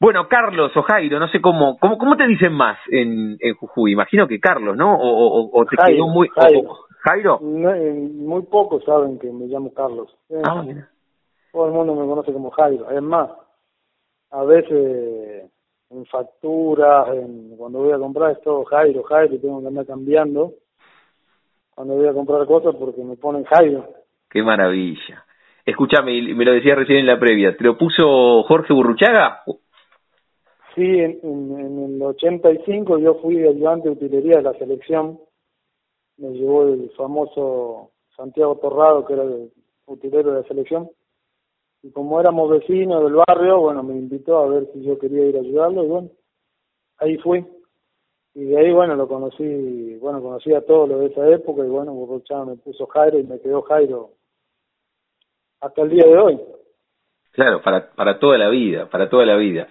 Bueno, Carlos o Jairo, no sé cómo, cómo, cómo te dicen más en, en Jujuy. Imagino que Carlos, ¿no? O, o, o te Jairo, quedó muy... Jairo. o- Jairo. No, eh, muy pocos saben que me llamo Carlos. Eh, Ah, mira. Todo el mundo me conoce como Jairo. Es más, a veces en facturas, en, cuando voy a comprar es todo Jairo, Jairo, tengo que andar cambiando cuando voy a comprar cosas porque me ponen Jairo. Qué maravilla. Escúchame, me lo decía recién en la previa, ¿te lo puso Jorge Burruchaga? Sí, en, en, en el 85 yo fui ayudante de utilería de la selección. Me llevó el famoso Santiago Torrado, que era el utilero de la selección. Y como éramos vecinos del barrio, bueno, me invitó a ver si yo quería ir a ayudarlo. Y bueno, ahí fui. Y de ahí, bueno, lo conocí, bueno, conocí a todos los de esa época. Y bueno, me puso Jairo y me quedó Jairo hasta el día de hoy. Claro, para, para toda la vida, para toda la vida.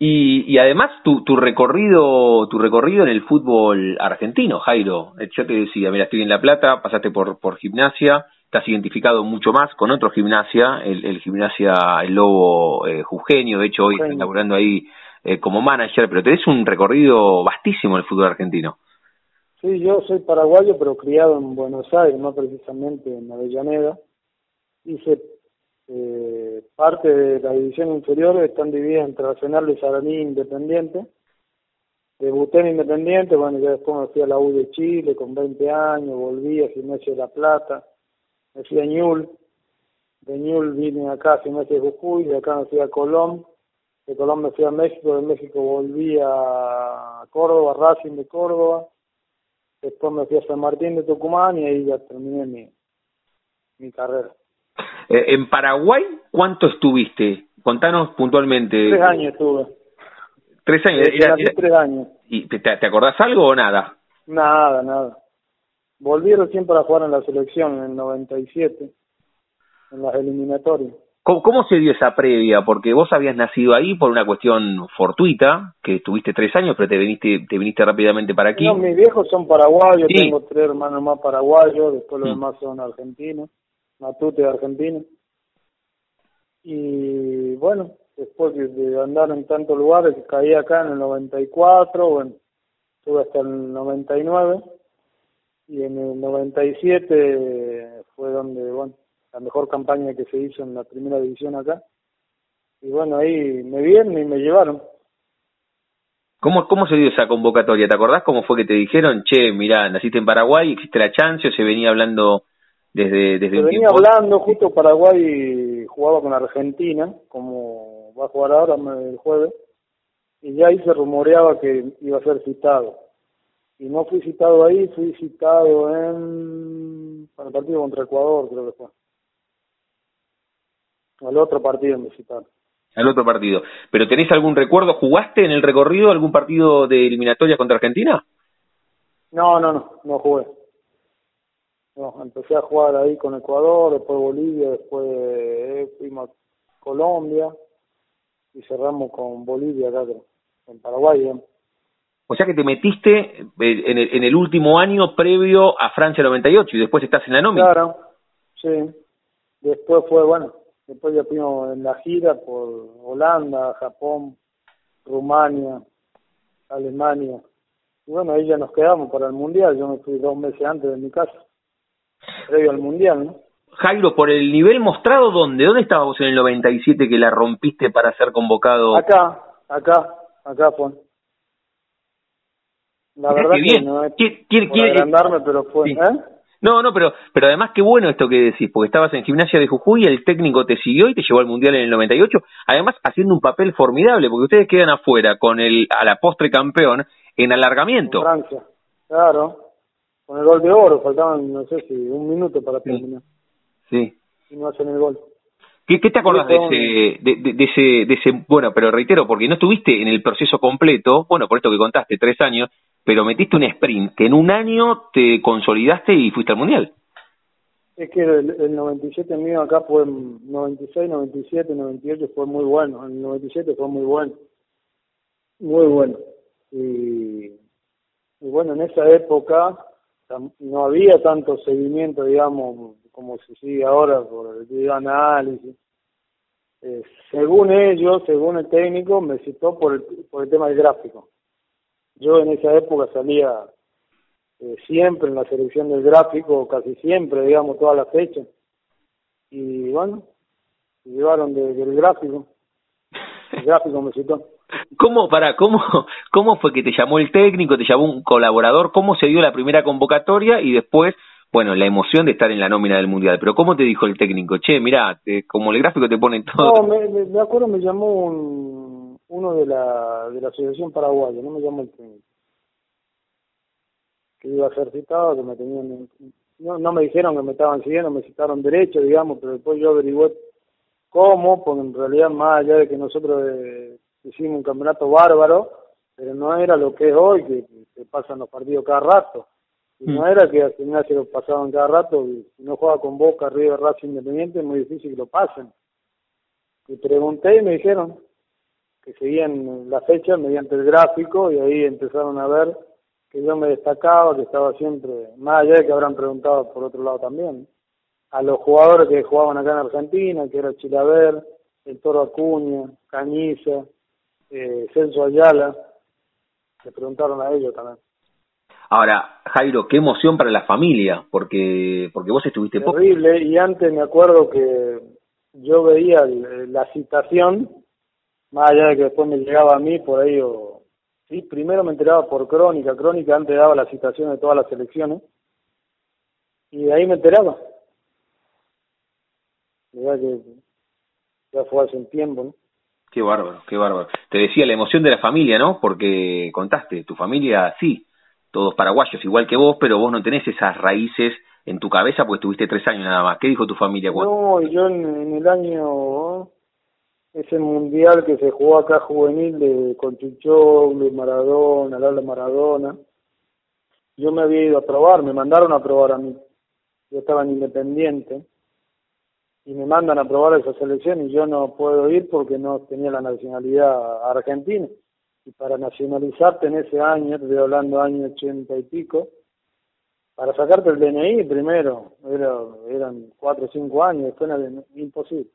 Y, y además tu, tu recorrido tu recorrido en el fútbol argentino, Jairo. Eh, Yo te decía, mira, estoy en La Plata, pasaste por, por gimnasia, te has identificado mucho más con otro gimnasia, el, el gimnasia El Lobo eh, Jujeño, de hecho hoy estás laburando ahí eh, como manager, pero tenés un recorrido vastísimo en el fútbol argentino. Sí, yo soy paraguayo, pero criado en Buenos Aires, no precisamente en Avellaneda. Hice eh, parte de la división inferior, están divididas entre Arsenal de Saraní Independiente. Debuté en Independiente, bueno, ya después me fui a la U de Chile con 20 años, volví a Gimnasia de La Plata, me fui a Ñul, de Ñul vine acá a Gimnasia de Jujuy, de acá me fui a Colón, de Colón me fui a México, de México volví a Córdoba, Racing de Córdoba, después me fui a San Martín de Tucumán y ahí ya terminé mi, mi carrera. Eh, en Paraguay, ¿cuánto estuviste? Contanos puntualmente. Tres años estuve. Tres años. Desde Era- era- tres años. ¿Y te, te acordás algo o nada? Nada, nada. Volví recién para jugar en la selección en el 97, en las eliminatorias. ¿Cómo, cómo se dio esa previa? Porque vos habías nacido ahí por una cuestión fortuita, que estuviste tres años, pero te viniste, te viniste rápidamente para aquí. No, mis viejos son paraguayos, Sí. tengo tres hermanos más paraguayos, después los Mm. demás son argentinos, Matute de Argentina. Y bueno, después de, andar en tantos lugares, caí acá en el 94, bueno, estuve hasta el 99, y en el 97 fue donde, bueno, la mejor campaña que se hizo en la primera división acá. Y bueno, ahí me vieron y me llevaron. ¿Cómo, ¿Cómo se dio esa convocatoria? ¿Te acordás cómo fue que te dijeron, che, mirá, naciste en Paraguay, existe la chance o se venía hablando desde, desde Se un venía tiempo? hablando, justo Paraguay jugaba con Argentina, como va a jugar ahora el jueves, y ya ahí se rumoreaba que iba a ser citado. Y no fui citado ahí, fui citado en para el partido contra Ecuador, creo que fue. Al otro partido me citaron. Al otro partido. ¿Pero tenés algún recuerdo? ¿Jugaste en el recorrido algún partido de eliminatoria contra Argentina? No, no, no, no jugué. No, empecé a jugar ahí con Ecuador, después Bolivia, después eh, fuimos a Colombia y cerramos con Bolivia acá, en Paraguay. ¿eh? O sea que te metiste eh, en el, en el último año previo a Francia 98 y después estás en la nómina. Claro, sí. Después fue, bueno, después ya fuimos en la gira por Holanda, Japón, Rumania, Alemania. Y bueno, ahí ya nos quedamos para el Mundial. Yo me fui dos meses antes de mi casa, previo al Mundial, ¿no? Jairo, por el nivel mostrado, ¿dónde? ¿Dónde estabas vos en el 97 que la rompiste para ser convocado? Acá, acá, acá fue. La verdad que bien. no es ¿Quién- quién- por quién- agrandarme, pero fue, Sí. ¿eh? No, no, pero, pero además qué bueno esto que decís, porque estabas en gimnasia de Jujuy, el técnico te siguió y te llevó al Mundial en el 98, además haciendo un papel formidable, porque ustedes quedan afuera con el a la postre campeón en En alargamiento. Francia, claro. Con el gol de oro, faltaban, no sé si, un minuto para Sí. terminar. Sí. Y no hacen el gol. ¿Qué, qué te acordás de Sí, ese, de, de- de ese, de ese, bueno, pero reitero, porque no estuviste en el proceso completo, bueno, por esto que contaste, tres años, pero metiste un sprint que en un año te consolidaste y fuiste al Mundial. Es que el, el 97 mío acá fue 96, 97, 98 fue muy bueno. El 97 fue muy bueno. Muy bueno. Y, y bueno, en esa época no había tanto seguimiento, digamos, como se sigue ahora por el videoanálisis. eh, según ellos, según el técnico, me citó por el, por el tema del gráfico. Yo en esa época salía eh, siempre en la selección del gráfico, casi siempre, digamos, todas las fechas. Y bueno, llevaron del gráfico. El gráfico me citó. ¿Cómo, para, cómo, cómo fue que te llamó el técnico, te llamó un colaborador? ¿Cómo se dio la primera convocatoria y después, bueno, la emoción de estar en la nómina del Mundial? Pero ¿cómo te dijo el técnico? Che, mira, como el gráfico te pone todo... No, me, me, acuerdo me llamó un, uno de la, de la Asociación Paraguaya, no me llamó el técnico. Que iba a ser citado, que me tenían... No, no me dijeron que me estaban siguiendo, me citaron derecho, digamos, pero después yo averigué cómo, porque en realidad más allá de que nosotros... Eh, hicimos un campeonato bárbaro, pero no era lo que es hoy, que, se pasan los partidos cada rato. Y no mm. era que al final se lo pasaban cada rato, y si no juega con Boca, River, Racing Independiente, es muy difícil que lo pasen. Y pregunté y me dijeron que seguían la fecha mediante el gráfico y ahí empezaron a ver que yo me destacaba, que estaba siempre, más allá de que habrán preguntado por otro lado también, a los jugadores que jugaban acá en Argentina, que era Chilaver, el Toro Acuña, Cañiza, eh, Celso Ayala, le preguntaron a ellos también. Ahora, Jairo, qué emoción para la familia, porque porque vos estuviste Terrible, y antes me acuerdo que yo veía la citación, más allá de que después me llegaba a mí, por ahí, o, sí, primero me enteraba por Crónica, Crónica antes daba la citación de todas las elecciones, y de ahí me enteraba. Ya que ya fue hace un tiempo, ¿no? Qué bárbaro, qué bárbaro. Te decía la emoción de la familia, ¿no? Porque contaste, tu familia sí, todos paraguayos igual que vos, pero vos no tenés esas raíces en tu cabeza porque tuviste tres años nada más. ¿Qué dijo tu familia? No, yo en, el año, ese mundial que se jugó acá juvenil de con de Maradona, Lala Maradona, yo me había ido a probar, me mandaron a probar a mí. Yo estaba en Independiente y me mandan a probar esa selección y yo no puedo ir porque no tenía la nacionalidad argentina. Y para nacionalizarte en ese año, estoy hablando año ochenta y pico, para sacarte el DNI primero, era, eran cuatro o cinco años, después era imposible.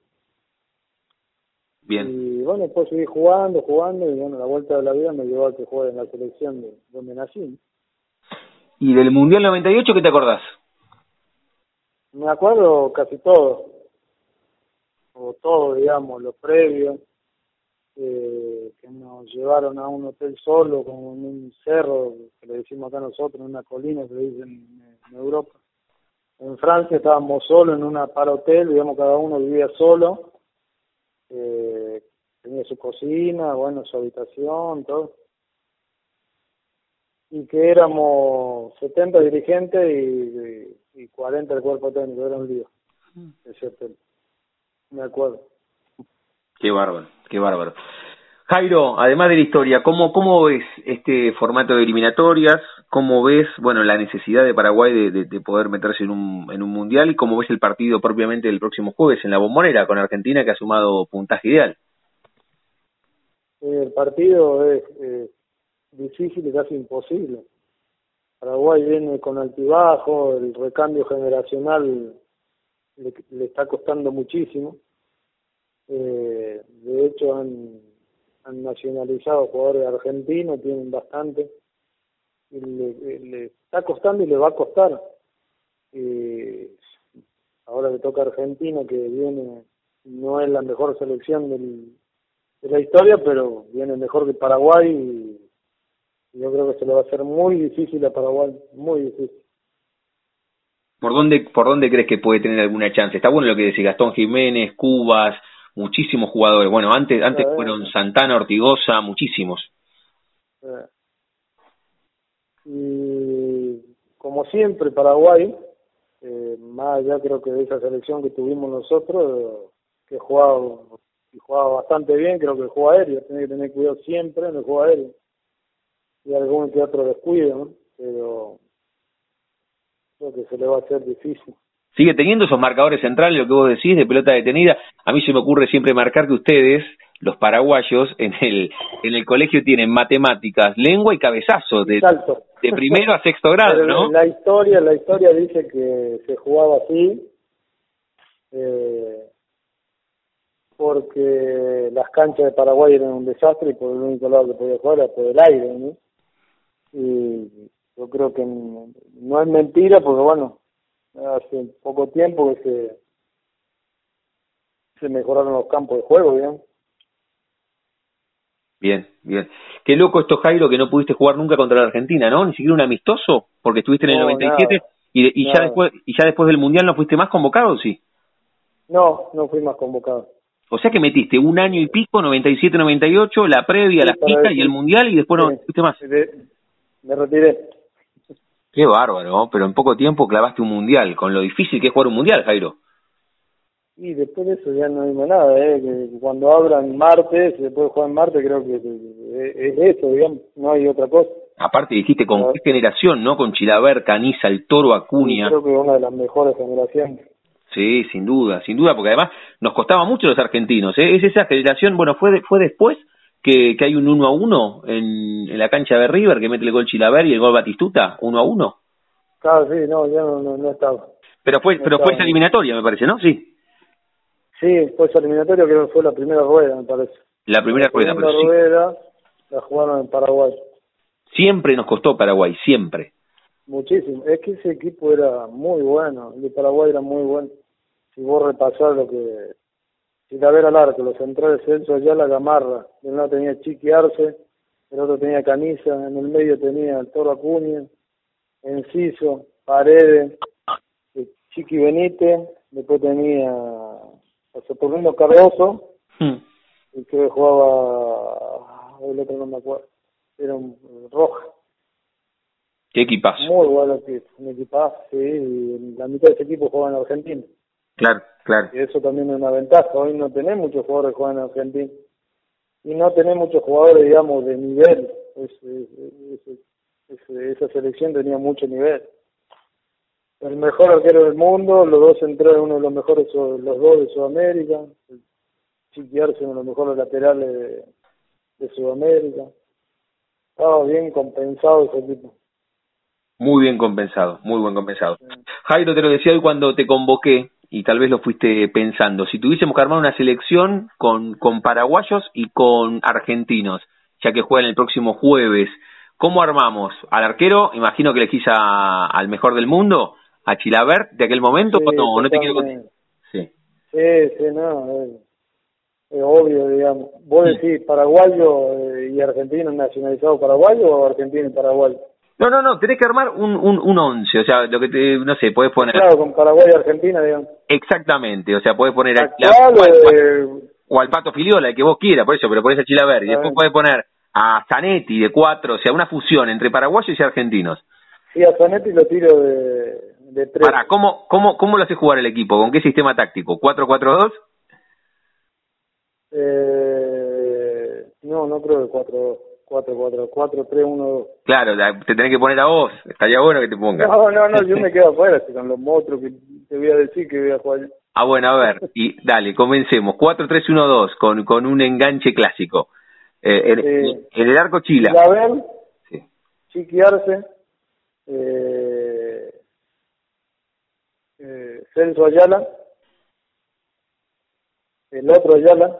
Bien. Y bueno, después seguí jugando, jugando, y bueno, la vuelta de la vida me llevó a que juegue en la selección de donde nací. ¿Y del Mundial 98 qué te acordás? Me acuerdo casi todo o todo, digamos, lo previo, eh, que nos llevaron a un hotel solo, como en un cerro, que le decimos acá nosotros, en una colina, que le dicen en, Europa. En Francia estábamos solos en una para hotel, digamos, cada uno vivía solo, eh, tenía su cocina, bueno, su habitación, todo. Y que éramos 70 dirigentes y, y, 40 del cuerpo técnico, era un lío, mm. ese hotel me acuerdo. Qué bárbaro, qué bárbaro. Jairo, además de la historia, ¿cómo, cómo ves este formato de eliminatorias? ¿Cómo ves, bueno, la necesidad de Paraguay de, de, poder meterse en un, en un mundial? ¿Y cómo ves el partido propiamente del próximo jueves en la bombonera con Argentina que ha sumado puntaje ideal? El partido es difícil y casi imposible. Paraguay viene con altibajo, el recambio generacional le, le está costando muchísimo. Eh, de hecho, han, han nacionalizado jugadores argentinos, tienen bastante. Y le, está costando y le va a costar. Eh, ahora le toca a Argentina, que viene, no es la mejor selección del, de la historia, pero viene mejor que Paraguay y yo creo que se le va a hacer muy difícil a Paraguay, muy difícil. ¿Por dónde, ¿Por dónde crees que puede tener alguna chance? Está bueno lo que decía Gastón Jiménez, Cubas, muchísimos jugadores. Bueno, antes antes fueron Santana, Ortigosa, muchísimos. Y como siempre, Paraguay, eh, más allá creo que de esa selección que tuvimos nosotros, que jugaba, jugaba bastante bien, creo que el juego aéreo, tiene que tener cuidado siempre en el juego aéreo. Y algún que otro descuido, ¿no? Pero que se le va a hacer difícil. Sigue teniendo esos marcadores centrales, lo que vos decís, de pelota detenida. A mí se me ocurre siempre marcar que ustedes, los paraguayos, en el, en el colegio tienen matemáticas, lengua y cabezazo, de, de primero a sexto grado, ¿no? La historia, la historia dice que se jugaba así. Eh, porque las canchas de Paraguay eran un desastre y por el único lado que podía jugar era por el aire, ¿no? Y yo creo que no es mentira porque, bueno, hace poco tiempo que se, se mejoraron los campos de juego, ¿bien? Bien, bien. Qué loco esto, Jairo, que no pudiste jugar nunca contra la Argentina, ¿no? Ni siquiera un amistoso, porque estuviste en el 97 y, y ya después y ya después del Mundial no fuiste más convocado, ¿sí? No, no fui más convocado. O sea que metiste un año y pico, 97-98, la previa, la fija y el Mundial y después no fuiste más. Me retiré. Qué bárbaro, pero en poco tiempo clavaste un Mundial, con lo difícil que es jugar un Mundial, Jairo. Y después de eso ya no hay nada, ¿eh? Que cuando hablan martes, después de jugar en martes, creo que es eso, digamos, no hay otra cosa. Aparte dijiste con qué generación, ¿no? Con Chilaver, Caniza, El Toro, Acuña. creo que es una de las mejores generaciones. Sí, sin duda, sin duda, porque además nos costaba mucho los argentinos. ¿eh? Es esa generación, bueno, fue fue después que, que hay un 1 a 1 en, en la cancha de River, que mete el gol Chilaver y el gol Batistuta, 1 a 1. Claro, sí, no, ya no, no, estaba. Pero fue, pero fue esa eliminatoria, me parece, ¿no? Sí. Sí, fue esa eliminatoria, creo que fue la primera rueda, me parece. La primera rueda, pero rueda la jugaron en Paraguay. Siempre nos costó Paraguay, siempre. Muchísimo. Es que ese equipo era muy bueno, el de Paraguay era muy bueno. Si vos repasás lo que... Si la ver al arco, los centrales Celso allá la Gamarra, el lado tenía Chiqui Arce, el otro tenía Caniza, en el medio tenía el Toro Acuña, Enciso, Paredes, Chiqui Benítez, después tenía Saturnino Cardoso, hmm. y que jugaba, el otro no me acuerdo, era un Roja. ¿Qué equipazo? Muy bueno un equipazo, sí, y la mitad de ese equipo jugaba en Argentina. Claro, claro. Y eso también es una ventaja, hoy no tenemos muchos jugadores que juegan en Argentina, y no tenemos muchos jugadores, digamos, de nivel, esa selección tenía mucho nivel el mejor arquero del mundo, los dos centrales, uno de los mejores, los dos de Sudamérica, Chiquiarse, uno de los mejores laterales de, Sudamérica. Estaba bien compensado ese equipo. Muy bien compensado, muy buen compensado. Jairo, te lo decía hoy cuando te convoqué, y tal vez lo fuiste pensando, si tuviésemos que armar una selección con, con paraguayos y con argentinos, ya que juegan el próximo jueves, ¿cómo armamos? ¿Al arquero? Imagino que elegís a, al mejor del mundo a Chilaver de aquel momento sí, no, no te quiero Sí. Sí, sí, no, es, obvio, digamos. ¿Vos decís paraguayo eh, y argentino nacionalizado paraguayo o argentino y paraguayo? No, no, no, tenés que armar un, un, un once, o sea, lo que te, no sé, puedes poner... Claro, con Paraguay y Argentina, digamos. Exactamente, o sea, puedes poner a, eh, o al Pato Filiola, el que vos quieras, por eso, pero pones a Chilaver, y después puedes poner a Zanetti de cuatro, o sea, una fusión entre paraguayos y argentinos. Sí, a Zanetti lo tiro de, de Para, ¿cómo, cómo, ¿cómo lo hace jugar el equipo? ¿Con qué sistema táctico? ¿4-4-2? Eh, no, no creo que 4 4 4 4 3 1 2 Claro, te tenés que poner a vos. Estaría bueno que te pongas. No, no, no, yo me quedo afuera con los monstruos que te voy a decir que voy a jugar. Ah, bueno, a ver, y dale, comencemos. 4-3-1-2 con, con un enganche clásico. Eh, en, eh, en, el arco Chila. Label, sí. Chiquiarse, eh, eh, Celso Ayala, el otro Ayala,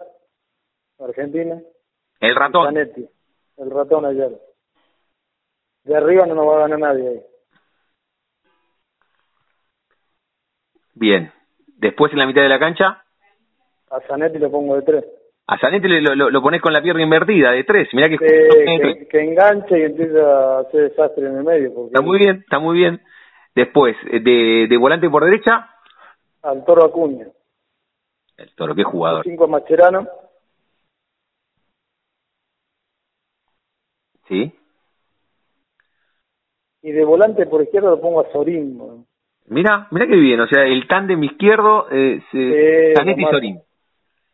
Argentina. El ratón. Zanetti, el ratón Ayala. De arriba no nos va a ganar nadie ahí. Bien. Después en la mitad de la cancha. A Zanetti lo pongo de tres. A Zanetti lo, lo, lo pones con la pierna invertida, de tres. Mirá que, que, que, enganche y empieza a hacer desastre en el medio. Está muy bien, está muy bien. Después, eh, de, de volante por derecha. Al Toro Acuña. El Toro, qué jugador. Cinco Macherano. Sí. Y de volante por izquierda lo pongo a Sorín. Mira, mira qué bien, o sea, el tándem izquierdo, eh, se, Zanetti y Sorín.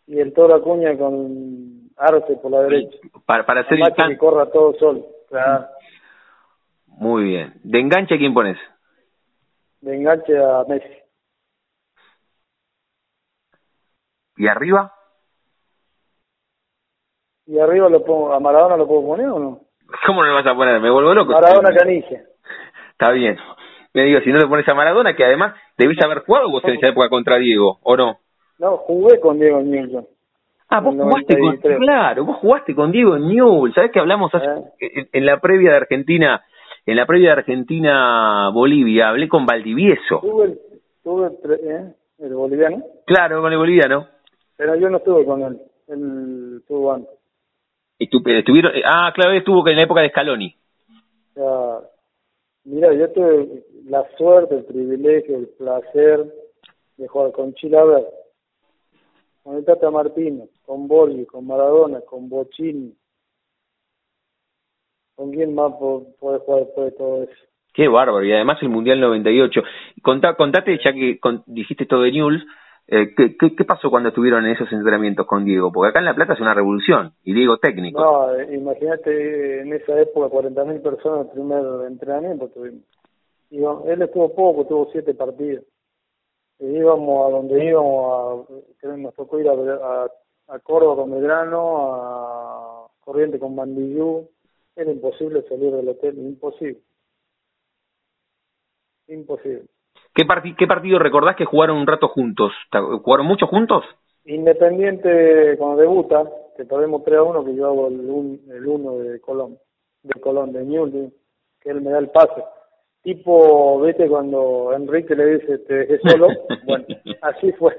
Y el Toro Acuña con Arce por la derecha. Para, para hacer el que corra todo solo. Claro. Muy bien. ¿De enganche quién pones? de enganche a Messi. ¿Y arriba? ¿Y arriba lo pongo, a Maradona lo puedo poner o no? ¿Cómo no lo vas a poner? Me vuelvo loco. Maradona Caniche. Está bien. Me digo, si no le pones a Maradona, que además debís haber jugado vos en esa época contra Diego, ¿o no? No, jugué con Diego Newton. Ah, vos jugaste con, claro, vos jugaste con Diego Newell, ¿sabés que hablamos ¿Eh? en, la previa de Argentina, en la previa de Argentina-Bolivia, hablé con Valdivieso. Tuve, tuve ¿eh? el boliviano. Claro, con el boliviano. Pero yo no estuve con él, él estuvo antes. ¿Y tú, estuvieron, ah, claro, estuvo en la época de Scaloni. Ya, mira, yo tuve la suerte, el privilegio, el placer de jugar con Chilaver con el Tata Martínez, con Borghi, con Maradona, con Bocini. ¿Con quién más puede jugar después de todo eso? Qué bárbaro, y además el Mundial 98. Contá, contate, ya que dijiste todo de Newell's, eh, ¿qué, qué, pasó cuando estuvieron en esos entrenamientos con Diego? Porque acá en La Plata es una revolución, y Diego técnico. No, eh, imagínate en esa época 40.000 personas el primer entrenamiento tuvimos. él estuvo poco, tuvo siete partidos íbamos a donde íbamos, a, nos tocó ir a, a, Córdoba con Belgrano, a Corriente con Bandillú, era imposible salir del hotel, imposible. Imposible. ¿Qué, ¿Qué partido recordás que jugaron un rato juntos? ¿Jugaron mucho juntos? Independiente cuando debuta, que perdemos 3 a 1, que yo hago el 1 de Colón, de Colón, de Newell, que él me da el pase tipo, vete cuando Enrique le dice, te dejé solo, bueno, así fue.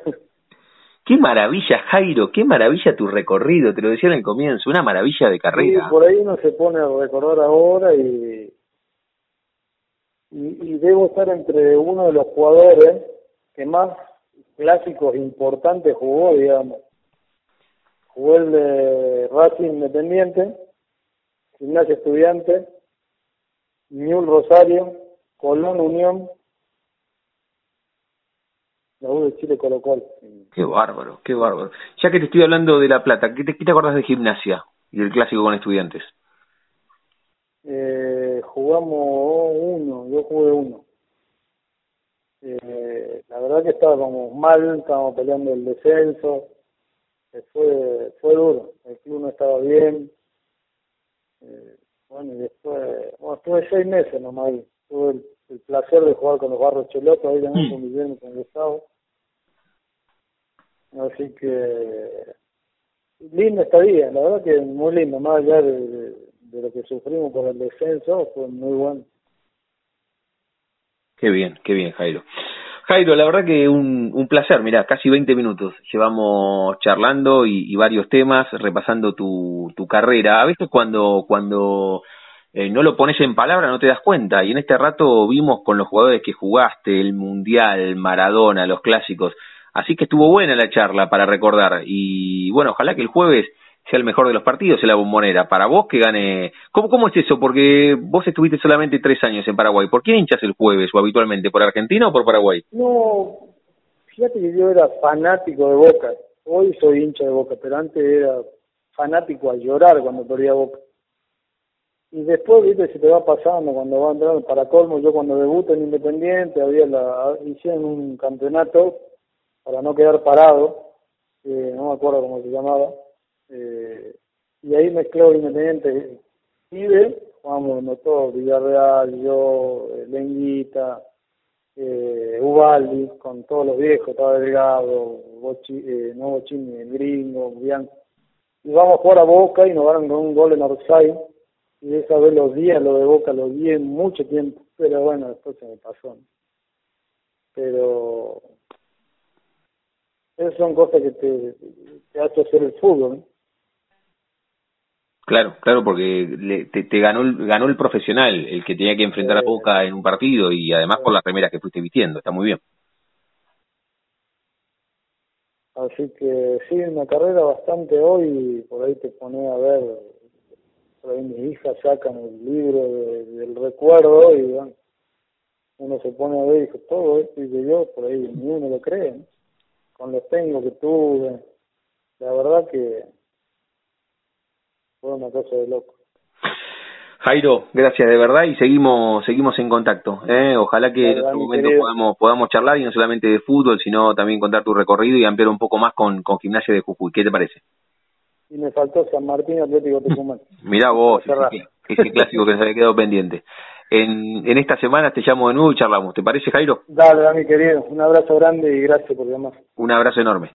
Qué maravilla, Jairo, qué maravilla tu recorrido, te lo decía en el comienzo, una maravilla de carrera. Sí, por ahí uno se pone a recordar ahora y, y, debo estar entre uno de los jugadores que más clásicos importantes jugó, digamos. Jugó el de Racing Independiente, Gimnasia Estudiante, Newell Rosario, Colón Unión, la U de Chile Colo Colo. Qué bárbaro, qué bárbaro. Ya que te estoy hablando de La Plata, ¿qué te, qué te acordás de gimnasia y del clásico con estudiantes? Eh, jugamos uno, yo jugué uno. Eh, la verdad que estábamos mal, estábamos peleando el descenso, eh, fue fue duro, el club no estaba bien. Eh, bueno, y después, bueno, estuve seis meses nomás ahí tuve el, placer de jugar con los Barros Cheloto, ahí también mm. con Guillermo con Gustavo. Así que linda estadía, la verdad que muy lindo, más allá de, lo que sufrimos por el descenso, fue muy bueno. Qué bien, qué bien, Jairo. Jairo, la verdad que un, un placer, mira, casi 20 minutos llevamos charlando y, y varios temas, repasando tu, tu carrera. A veces cuando, cuando eh, no lo pones en palabra, no te das cuenta. Y en este rato vimos con los jugadores que jugaste, el Mundial, Maradona, los clásicos. Así que estuvo buena la charla para recordar. Y bueno, ojalá que el jueves sea el mejor de los partidos en la bombonera. Para vos que gane. ¿Cómo, cómo es eso? Porque vos estuviste solamente tres años en Paraguay. ¿Por quién hinchas el jueves o habitualmente? ¿Por Argentina o por Paraguay? No, fíjate que yo era fanático de Boca. Hoy soy hincha de Boca, pero antes era fanático a llorar cuando perdía Boca. Y después, viste, se te va pasando cuando va entrando para colmo. Yo cuando debuto en Independiente, había la, hicieron un campeonato para no quedar parado, eh, no me acuerdo cómo se llamaba, eh, y ahí mezcló Independiente Pibe, jugamos todos, Villarreal, yo, eh, Lenguita, eh, Ubaldi, con todos los viejos, estaba Delgado, Bochi, eh, no Bochini, el Gringo, Bianco. Y vamos a a Boca y nos ganaron con un gol en Orsay, y esa vez los días, lo de Boca lo vi mucho tiempo, pero bueno, después se me pasó. Pero esas son cosas que te, te hace hacer el fútbol. Claro, claro, porque te, te, ganó, el, ganó el profesional, el que tenía que enfrentar a Boca en un partido y además por las primeras que fuiste vistiendo, está muy bien. Así que sí, una carrera bastante hoy, por ahí te pone a ver por ahí mis hijas sacan el libro del recuerdo y uno se pone a ver y dice, todo esto y yo, por ahí ni uno lo cree, con los tengo que tuve, la verdad que fue una cosa de loco. Jairo, gracias de verdad y seguimos seguimos en contacto. ¿eh? Ojalá que en otro momento podamos podamos charlar y no solamente de fútbol, sino también contar tu recorrido y ampliar un poco más con, con Gimnasia de Jujuy. ¿Qué te parece? y me faltó San Martín Atlético Tucumán. Mirá vos, ese, clásico que se había quedado pendiente. En, en esta semana te llamo de nuevo y charlamos. ¿Te parece, Jairo? Dale, mi querido. Un abrazo grande y gracias por llamar. Un abrazo enorme.